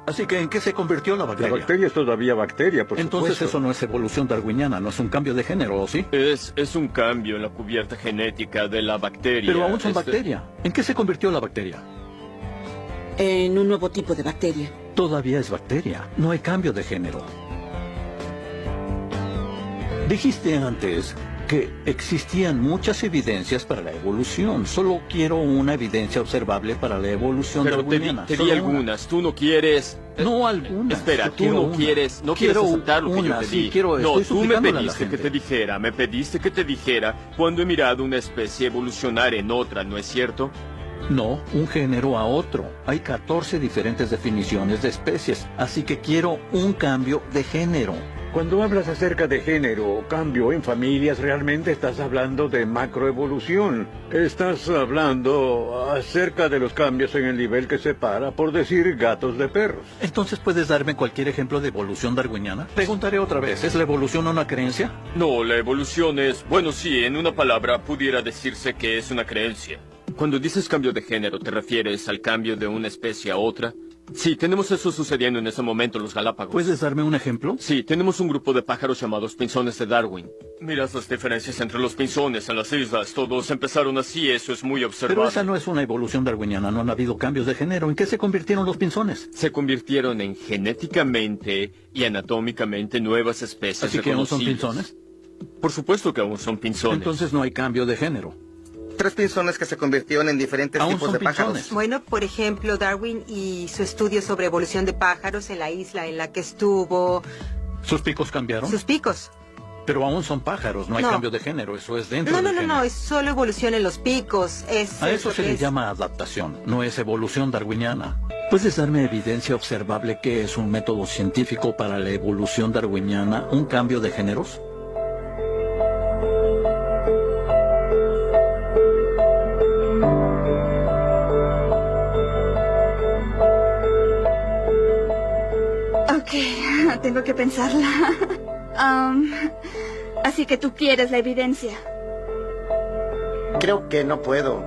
Así que, ¿en qué se convirtió la La bacteria? bacteria es todavía bacteria, por Entonces supuesto. eso no es evolución darwiniana, no es un cambio de género, ¿o sí? Es, es un cambio en la cubierta genética de la bacteria. Pero aún son Este- bacteria. ¿En qué se convirtió la bacteria? En un nuevo tipo de bacteria. Todavía es bacteria. No hay cambio de género. Dijiste antes que existían muchas evidencias para la evolución. Solo quiero una evidencia observable para la evolución Pero te di, darwiniana. te di Solo una. algunas. Tú no quieres. No algunas. Espera, tú no una. quieres, no Quiero quieres aceptar lo que yo te sí, di. quiero- no, tú me pediste que te dijera, me pediste que te dijera cuando he mirado una especie evolucionar en otra, ¿no es cierto? No, un género a otro. Hay 14 diferentes definiciones de especies, así que quiero un cambio de género. Cuando hablas acerca de género o cambio en familias, realmente estás hablando de macroevolución. Estás hablando acerca de los cambios en el nivel que separa, por decir, gatos de perros. Entonces, ¿puedes darme cualquier ejemplo de evolución darwiniana? Preguntaré otra vez, ¿es la evolución una creencia? No, la evolución es, bueno, sí, en una palabra pudiera decirse que es una creencia. Cuando dices cambio de género, ¿te refieres al cambio de una especie a otra? Sí, tenemos eso sucediendo en ese momento en los Galápagos. ¿Puedes darme un ejemplo? Sí, tenemos un grupo de pájaros llamados pinzones de Darwin. Miras las diferencias entre los pinzones en las islas. Todos empezaron así, eso es muy observable. Pero esa no es una evolución darwiniana, no han habido cambios de género. ¿En qué se convirtieron los pinzones? Se convirtieron en genéticamente y anatómicamente nuevas especies Así que aún son pinzones. Por supuesto que aún son pinzones. Entonces no hay cambio de género. Tres pinzones que se convirtieron en diferentes tipos de pájaros. Bueno, por ejemplo, Darwin y su estudio sobre evolución de pájaros en la isla en la que estuvo, ¿Sus picos cambiaron? sus picos. Pero aún son pájaros, no hay No. cambio de género, eso es dentro No, no, del no, género. no, es solo evolución en los picos. Es, A es eso se le es. llama adaptación, no es evolución darwiniana. ¿Puedes darme evidencia observable que es un método científico para la evolución darwiniana, un cambio de géneros? Tengo que pensarla. Am, así que tú quieres la evidencia. Creo que no puedo.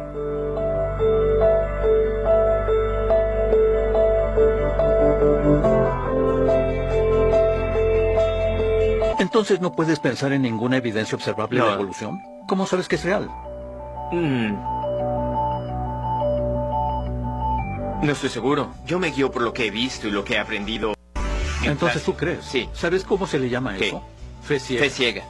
Entonces no puedes pensar en ninguna evidencia observable de evolución. ¿Cómo sabes que es real? Mm. No estoy seguro. Yo me guío por lo que he visto y lo que he aprendido. En Entonces tú crees. Sí. ¿Sabes cómo se le llama ¿Qué? eso? Fe ciega. Fe ciega.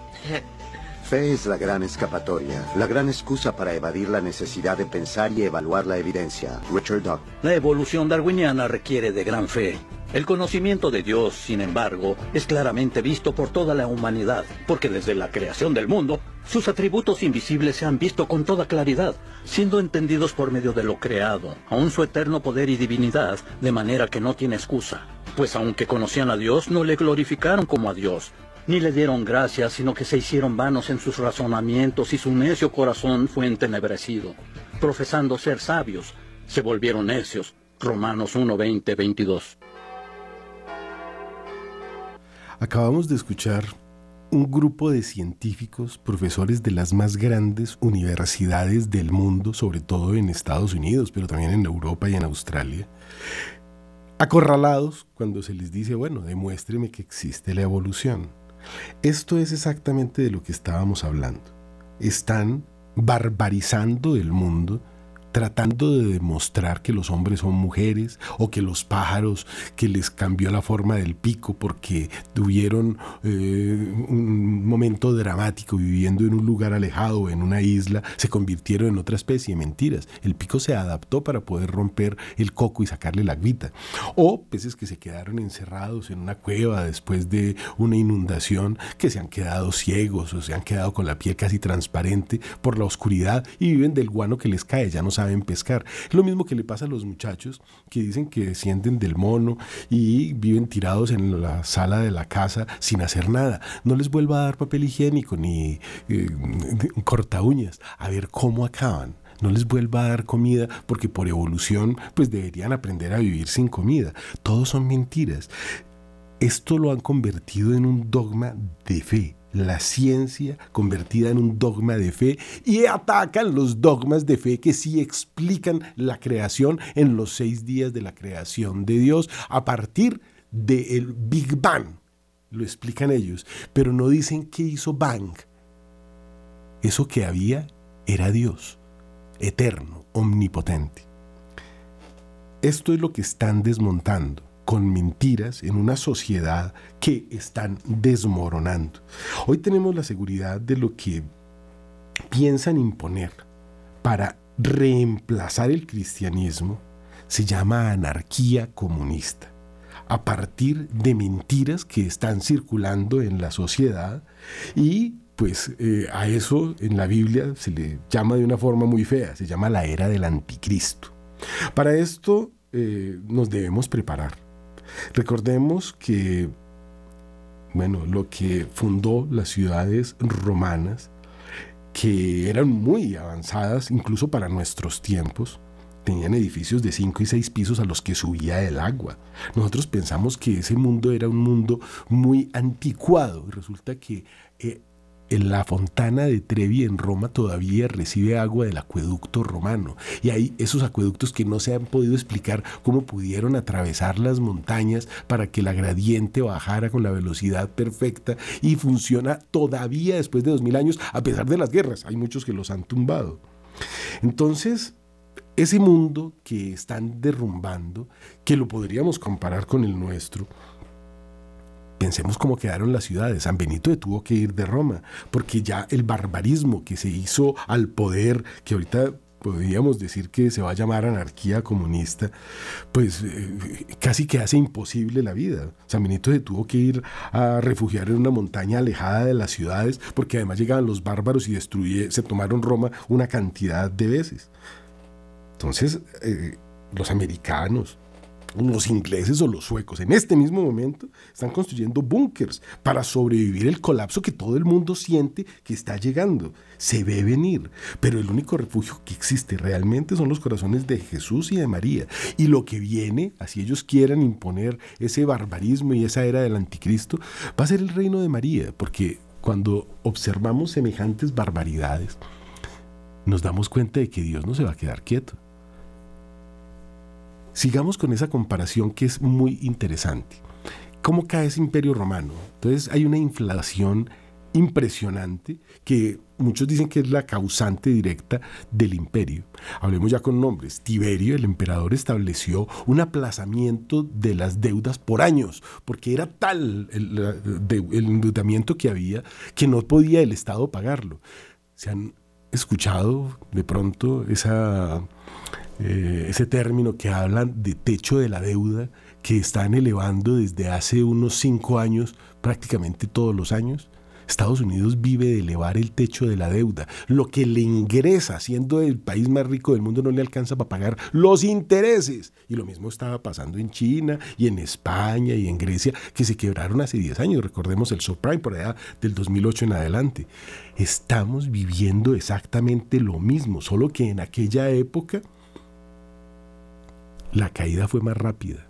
Fe es la gran escapatoria, la gran excusa para evadir la necesidad de pensar y evaluar la evidencia. Richard Dawkins. La evolución darwiniana requiere de gran fe. El conocimiento de Dios, sin embargo, es claramente visto por toda la humanidad, porque desde la creación del mundo, sus atributos invisibles se han visto con toda claridad, siendo entendidos por medio de lo creado, aun su eterno poder y divinidad, de manera que no tiene excusa. Pues aunque conocían a Dios, no le glorificaron como a Dios, ni le dieron gracias, sino que se hicieron vanos en sus razonamientos y su necio corazón fue entenebrecido. Profesando ser sabios, se volvieron necios Romanos 1, 20, 22. Acabamos de escuchar un grupo de científicos, profesores de las más grandes universidades del mundo, sobre todo en Estados Unidos, pero también en Europa y en Australia, acorralados cuando se les dice, bueno, demuéstreme que existe la evolución. Esto es exactamente de lo que estábamos hablando. Están barbarizando el mundo tratando de demostrar que los hombres son mujeres o que los pájaros que les cambió la forma del pico porque tuvieron eh, un momento dramático viviendo en un lugar alejado en una isla, se convirtieron en otra especie. Mentiras. El pico se adaptó para poder romper el coco y sacarle la guita. O peces que se quedaron encerrados en una cueva después de una inundación, que se han quedado ciegos o se han quedado con la piel casi transparente por la oscuridad y viven del guano que les cae. Ya no saben pescar. Es lo mismo que le pasa a los muchachos que dicen que descienden del mono y viven tirados en la sala de la casa sin hacer nada. No les vuelva a dar papel higiénico ni eh, corta uñas. A ver cómo acaban no les vuelva a dar comida porque por evolución pues deberían aprender a vivir sin comida. Todos son mentiras. Esto lo han convertido en un dogma de fe la ciencia convertida en un dogma de fe y atacan los dogmas de fe que sí explican la creación en los seis días de la creación de Dios a partir del Big Bang. Lo explican ellos, pero no dicen qué hizo Bang. Eso que había era Dios, eterno, omnipotente. Esto es lo que están desmontando con mentiras en una sociedad que están desmoronando. Hoy tenemos la seguridad de lo que piensan imponer para reemplazar el cristianismo se llama anarquía comunista. A partir de mentiras que están circulando en la sociedad y pues eh, a eso en la Biblia se le llama de una forma muy fea, se llama la era del anticristo. Para esto eh, nos debemos preparar. Recordemos que, bueno, lo que fundó las ciudades romanas, que eran muy avanzadas incluso para nuestros tiempos, tenían edificios de cinco y seis pisos a los que subía el agua. Nosotros pensamos que ese mundo era un mundo muy anticuado y resulta que eh, la fontana de Trevi en Roma todavía recibe agua del acueducto romano. Y hay esos acueductos que no se han podido explicar cómo pudieron atravesar las montañas para que la gradiente bajara con la velocidad perfecta y funciona todavía después de dos mil años a pesar de las guerras. Hay muchos que los han tumbado. Entonces, ese mundo que están derrumbando, que lo podríamos comparar con el nuestro, Pensemos cómo quedaron las ciudades. San Benito tuvo que ir de Roma, porque ya el barbarismo que se hizo al poder, que ahorita podríamos decir que se va a llamar anarquía comunista, pues eh, casi que hace imposible la vida. San Benito se tuvo que ir a refugiar en una montaña alejada de las ciudades, porque además llegaban los bárbaros y destruye, se tomaron Roma una cantidad de veces. Entonces, eh, los americanos, los ingleses o los suecos en este mismo momento están construyendo búnkers para sobrevivir el colapso que todo el mundo siente que está llegando. Se ve venir, pero el único refugio que existe realmente son los corazones de Jesús y de María. Y lo que viene, así ellos quieran imponer ese barbarismo y esa era del anticristo, va a ser el reino de María, porque cuando observamos semejantes barbaridades, nos damos cuenta de que Dios no se va a quedar quieto. Sigamos con esa comparación que es muy interesante. ¿Cómo cae ese imperio romano? Entonces hay una inflación impresionante que muchos dicen que es la causante directa del imperio. Hablemos ya con nombres. Tiberio, el emperador, estableció un aplazamiento de las deudas por años, porque era tal el, endeudamiento que había que no podía el Estado pagarlo. Se han escuchado de pronto esa eh, ese término que hablan de techo de la deuda que están elevando desde hace unos cinco años, prácticamente todos los años. Estados Unidos vive de elevar el techo de la deuda. Lo que le ingresa, siendo el país más rico del mundo, no le alcanza para pagar los intereses. Y lo mismo estaba pasando en China y en España y en Grecia, que se quebraron hace 10 años. Recordemos el subprime por allá del 2008 en adelante. Estamos viviendo exactamente lo mismo, solo que en aquella época la caída fue más rápida,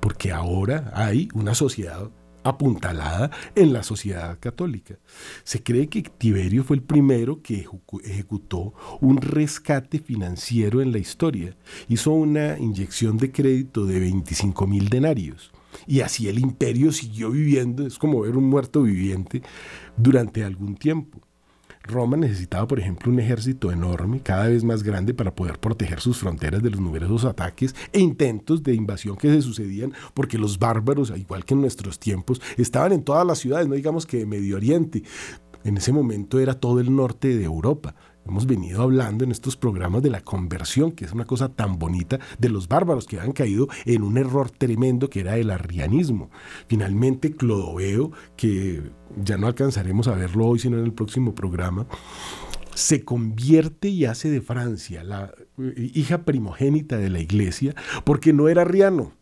porque ahora hay una sociedad apuntalada en la sociedad católica. Se cree que Tiberio fue el primero que ejecutó un rescate financiero en la historia. Hizo una inyección de crédito de 25 mil denarios. Y así el imperio siguió viviendo, es como ver un muerto viviente, durante algún tiempo. Roma necesitaba, por ejemplo, un ejército enorme, cada vez más grande, para poder proteger sus fronteras de los numerosos ataques e intentos de invasión que se sucedían, porque los bárbaros, igual que en nuestros tiempos, estaban en todas las ciudades, no digamos que de Medio Oriente. En ese momento era todo el norte de Europa. Hemos venido hablando en estos programas de la conversión, que es una cosa tan bonita, de los bárbaros que han caído en un error tremendo que era el arrianismo. Finalmente, Clodoveo, que ya no alcanzaremos a verlo hoy, sino en el próximo programa, se convierte y hace de Francia la eh, hija primogénita de la iglesia porque no era arriano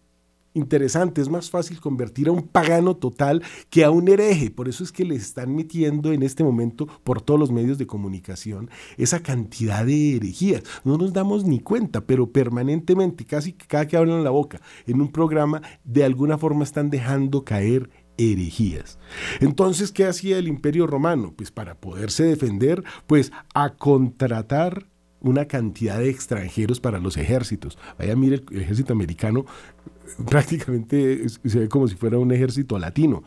interesante, es más fácil convertir a un pagano total que a un hereje. Por eso es que le están metiendo en este momento por todos los medios de comunicación esa cantidad de herejías. No nos damos ni cuenta, pero permanentemente, casi cada que hablan la boca en un programa, de alguna forma están dejando caer herejías. Entonces, ¿qué hacía el imperio romano? Pues para poderse defender, pues a contratar una cantidad de extranjeros para los ejércitos. Vaya, mire, el ejército americano prácticamente se ve como si fuera un ejército latino.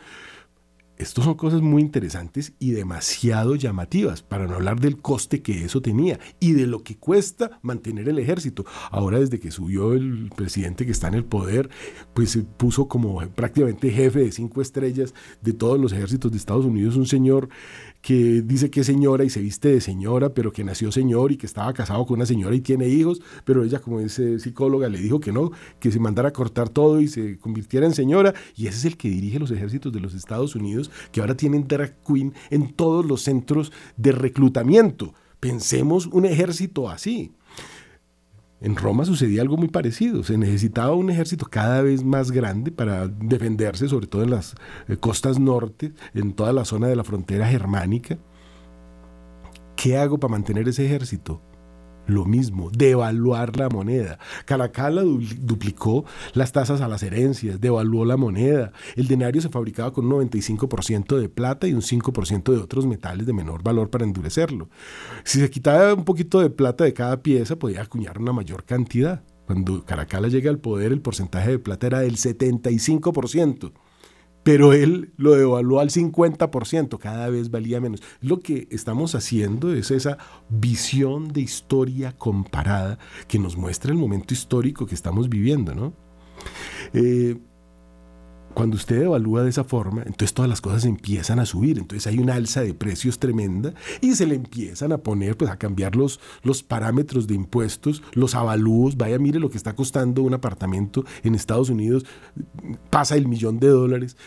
Estos son cosas muy interesantes y demasiado llamativas, para no hablar del coste que eso tenía y de lo que cuesta mantener el ejército. Ahora desde que subió el presidente que está en el poder, pues se puso como prácticamente jefe de cinco estrellas de todos los ejércitos de Estados Unidos, un señor que dice que es señora y se viste de señora, pero que nació señor y que estaba casado con una señora y tiene hijos, pero ella como es eh, psicóloga le dijo que no, que se mandara a cortar todo y se convirtiera en señora, y ese es el que dirige los ejércitos de los Estados Unidos, que ahora tienen drag queen en todos los centros de reclutamiento. Pensemos un ejército así. En Roma sucedía algo muy parecido. Se necesitaba un ejército cada vez más grande para defenderse, sobre todo en las eh, costas norte, en toda la zona de la frontera germánica. ¿Qué hago para mantener ese ejército? Lo mismo, devaluar la moneda. Caracalla duplicó las tasas a las herencias, devaluó la moneda. El denario se fabricaba con un 95% de plata y un 5% de otros metales de menor valor para endurecerlo. Si se quitaba un poquito de plata de cada pieza, podía acuñar una mayor cantidad. Cuando Caracalla llega al poder, el porcentaje de plata era del 75% pero él lo devaluó al 50%, cada vez valía menos. Lo que estamos haciendo es esa visión de historia comparada que nos muestra el momento histórico que estamos viviendo, ¿no? Eh, cuando usted evalúa de esa forma, entonces todas las cosas empiezan a subir, entonces hay una alza de precios tremenda y se le empiezan a poner, pues a cambiar los, los parámetros de impuestos, los avalúos, vaya, mire lo que está costando un apartamento en Estados Unidos, pasa el millón de dólares.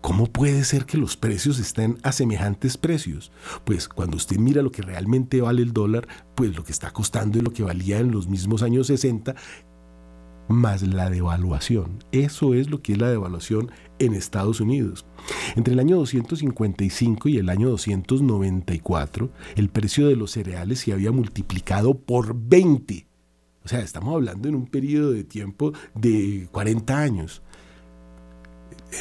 ¿Cómo puede ser que los precios estén a semejantes precios? Pues cuando usted mira lo que realmente vale el dólar, pues lo que está costando es lo que valía en los mismos años 60 más la devaluación. Eso es lo que es la devaluación en Estados Unidos. Entre el año 255 y el año 294, el precio de los cereales se había multiplicado por 20. O sea, estamos hablando en un periodo de tiempo de 40 años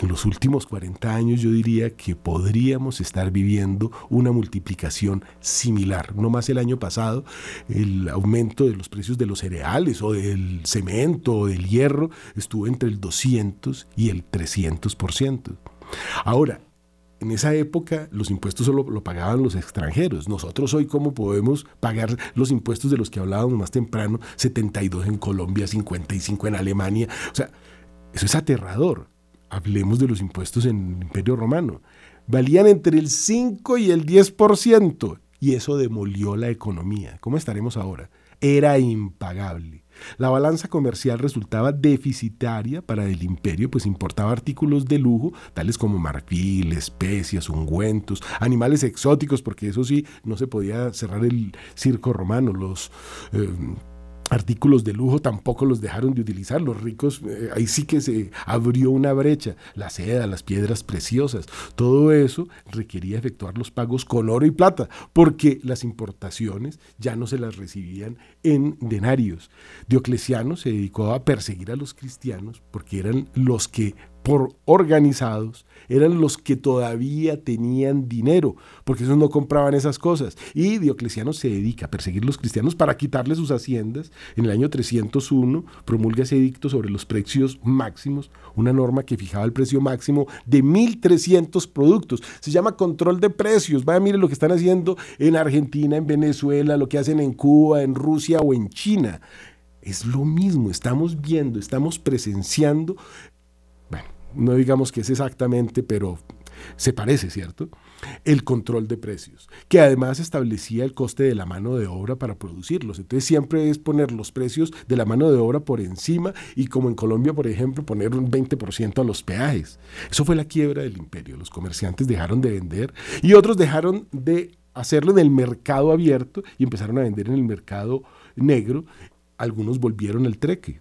en los últimos 40 años yo diría que podríamos estar viviendo una multiplicación similar. No más el año pasado, el aumento de los precios de los cereales o del cemento o del hierro estuvo entre el 200 y el 300%. Ahora, en esa época los impuestos solo lo pagaban los extranjeros. Nosotros hoy, ¿cómo podemos pagar los impuestos de los que hablábamos más temprano? 72 en Colombia, 55 en Alemania. O sea, eso es aterrador hablemos de los impuestos en el Imperio Romano, valían entre el 5 y el 10%, y eso demolió la economía. ¿Cómo estaremos ahora? Era impagable. La balanza comercial resultaba deficitaria para el imperio, pues importaba artículos de lujo, tales como marfil, especias, ungüentos, animales exóticos, porque eso sí, no se podía cerrar el circo romano, los... Eh, artículos de lujo tampoco los dejaron de utilizar. Los ricos, eh, ahí sí que se abrió una brecha. La seda, las piedras preciosas, todo eso requería efectuar los pagos con oro y plata, porque las importaciones ya no se las recibían en denarios. Diocleciano se dedicó a perseguir a los cristianos porque eran los que por organizados eran los que todavía tenían dinero, porque esos no compraban esas cosas. Y Diocleciano se dedica a perseguir a los cristianos para quitarles sus haciendas. En el año 301 promulga ese edicto sobre los precios máximos, una norma que fijaba el precio máximo de 1.300 productos. Se llama control de precios. Vaya, mire lo que están haciendo en Argentina, en Venezuela, lo que hacen en Cuba, en Rusia o en China. Es lo mismo, estamos viendo, estamos presenciando no digamos que es exactamente, pero se parece, ¿cierto? El control de precios, que además establecía el coste de la mano de obra para producirlos. Entonces siempre es poner los precios de la mano de obra por encima y como en Colombia, por ejemplo, poner un 20% a los peajes. Eso fue la quiebra del imperio. Los comerciantes dejaron de vender y otros dejaron de hacerlo en el mercado abierto y empezaron a vender en el mercado negro. Algunos volvieron al treque.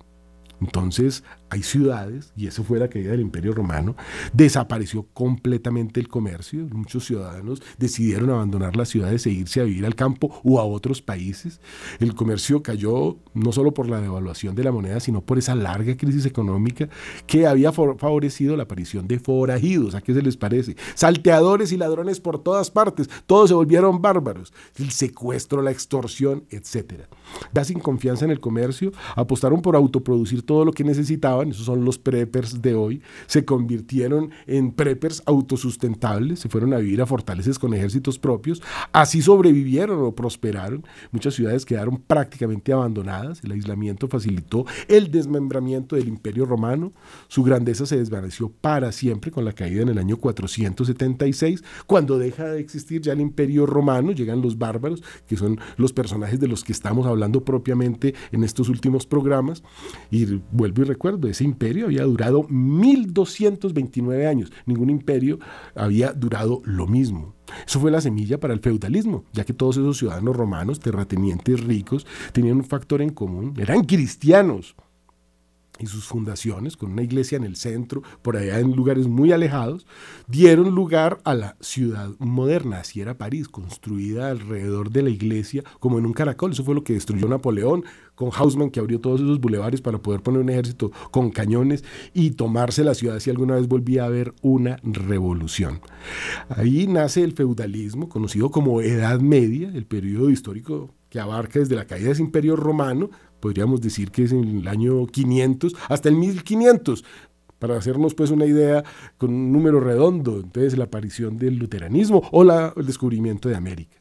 Entonces hay ciudades, y eso fue la caída del Imperio Romano, desapareció completamente el comercio, muchos ciudadanos decidieron abandonar las ciudades e irse a vivir al campo o a otros países. El comercio cayó no solo por la devaluación de la moneda, sino por esa larga crisis económica que había favorecido la aparición de forajidos, ¿a qué se les parece? Salteadores y ladrones por todas partes, todos se volvieron bárbaros, el secuestro, la extorsión, etc. Da sin confianza en el comercio, apostaron por autoproducir todo lo que necesitaban, esos son los preppers de hoy, se convirtieron en preppers autosustentables, se fueron a vivir a fortalezas con ejércitos propios, así sobrevivieron o prosperaron, muchas ciudades quedaron prácticamente abandonadas, el aislamiento facilitó el desmembramiento del imperio romano, su grandeza se desvaneció para siempre con la caída en el año 476, cuando deja de existir ya el imperio romano, llegan los bárbaros, que son los personajes de los que estamos hablando propiamente en estos últimos programas, y vuelvo y recuerdo, ese imperio había durado 1229 años. Ningún imperio había durado lo mismo. Eso fue la semilla para el feudalismo, ya que todos esos ciudadanos romanos, terratenientes ricos, tenían un factor en común, eran cristianos y sus fundaciones, con una iglesia en el centro, por allá en lugares muy alejados, dieron lugar a la ciudad moderna, así era París, construida alrededor de la iglesia como en un caracol. Eso fue lo que destruyó Napoleón, con Haussmann, que abrió todos esos bulevares para poder poner un ejército con cañones y tomarse la ciudad si alguna vez volvía a haber una revolución. Ahí nace el feudalismo, conocido como Edad Media, el periodo histórico que abarca desde la caída de ese imperio romano podríamos decir que es en el año 500 hasta el 1500, para hacernos pues una idea con un número redondo, entonces la aparición del luteranismo o la, el descubrimiento de América.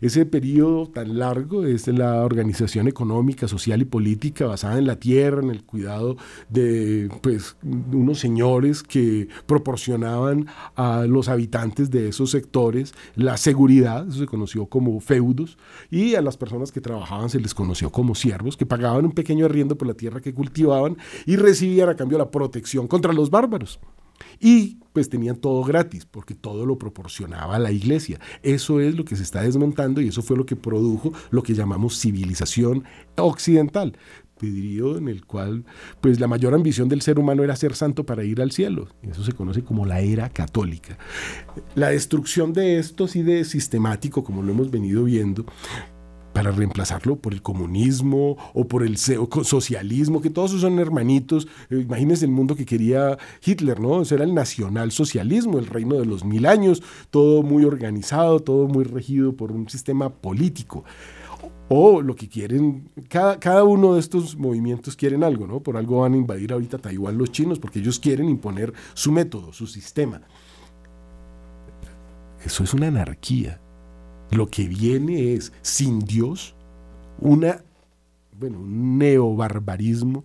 Ese periodo tan largo es la organización económica, social y política basada en la tierra, en el cuidado de pues, unos señores que proporcionaban a los habitantes de esos sectores la seguridad, se conoció como feudos, y a las personas que trabajaban se les conoció como siervos, que pagaban un pequeño arriendo por la tierra que cultivaban y recibían a cambio la protección contra los bárbaros. Y pues tenían todo gratis, porque todo lo proporcionaba la iglesia. Eso es lo que se está desmontando y eso fue lo que produjo lo que llamamos civilización occidental periodo en el cual pues la mayor ambición del ser humano era ser santo para ir al cielo. Eso se conoce como la era católica. La destrucción de esto sí de sistemático, como lo hemos venido viendo, para reemplazarlo por el comunismo o por el socialismo, que todos son hermanitos. Eh, imagínense el mundo que quería Hitler, ¿no? Eso era el nacionalsocialismo, el reino de los mil años, todo muy organizado, todo muy regido por un sistema político. O lo que quieren, cada, cada uno de estos movimientos quieren algo, ¿no? Por algo van a invadir ahorita Taiwán los chinos, porque ellos quieren imponer su método, su sistema. Eso es una anarquía lo que viene es, sin Dios, una, bueno, un neobarbarismo.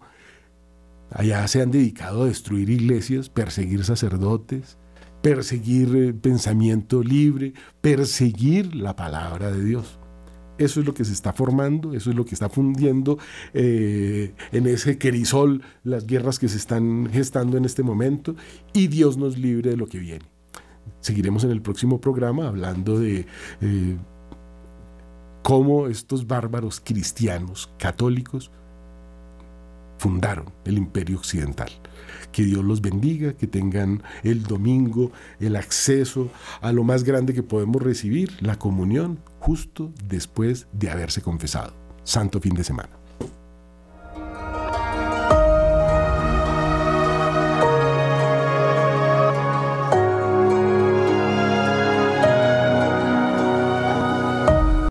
Allá se han dedicado a destruir iglesias, perseguir sacerdotes, perseguir eh, pensamiento libre, perseguir la palabra de Dios. Eso es lo que se está formando, eso es lo que está fundiendo eh, en ese querisol las guerras que se están gestando en este momento y Dios nos libre de lo que viene. Seguiremos en el próximo programa hablando de eh, cómo estos bárbaros cristianos católicos fundaron el imperio occidental. Que Dios los bendiga, que tengan el domingo el acceso a lo más grande que podemos recibir, la comunión, justo después de haberse confesado. Santo fin de semana.